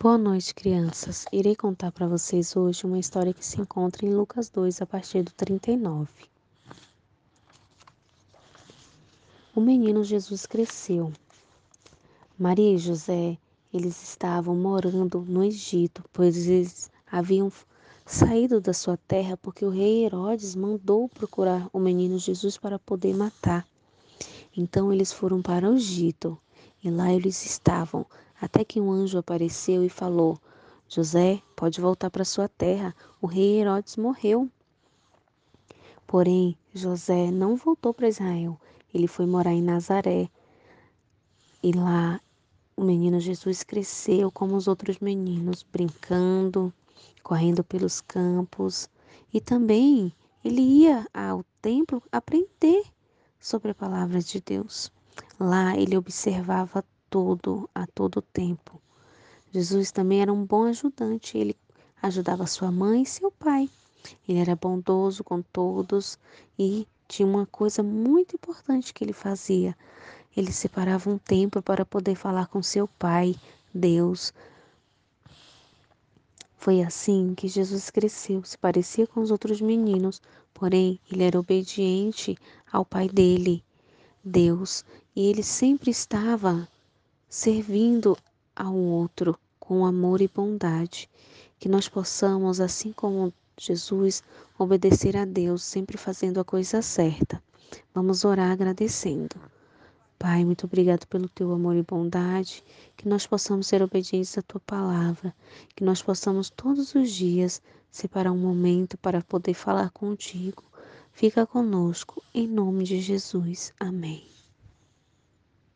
Boa noite, crianças. Irei contar para vocês hoje uma história que se encontra em Lucas 2, a partir do 39. O menino Jesus cresceu. Maria e José, eles estavam morando no Egito, pois eles haviam saído da sua terra porque o rei Herodes mandou procurar o menino Jesus para poder matar. Então eles foram para o Egito e lá eles estavam até que um anjo apareceu e falou: José, pode voltar para sua terra, o rei Herodes morreu. Porém, José não voltou para Israel, ele foi morar em Nazaré. E lá o menino Jesus cresceu como os outros meninos, brincando, correndo pelos campos. E também ele ia ao templo aprender sobre a palavra de Deus. Lá ele observava todo, a todo tempo. Jesus também era um bom ajudante, ele ajudava sua mãe e seu pai. Ele era bondoso com todos e tinha uma coisa muito importante que ele fazia. Ele separava um tempo para poder falar com seu pai, Deus. Foi assim que Jesus cresceu, se parecia com os outros meninos, porém ele era obediente ao pai dele, Deus, e ele sempre estava servindo ao outro com amor e bondade. Que nós possamos, assim como Jesus, obedecer a Deus, sempre fazendo a coisa certa. Vamos orar agradecendo. Pai, muito obrigado pelo teu amor e bondade, que nós possamos ser obedientes à tua palavra, que nós possamos todos os dias separar um momento para poder falar contigo. Fica conosco, em nome de Jesus. Amém.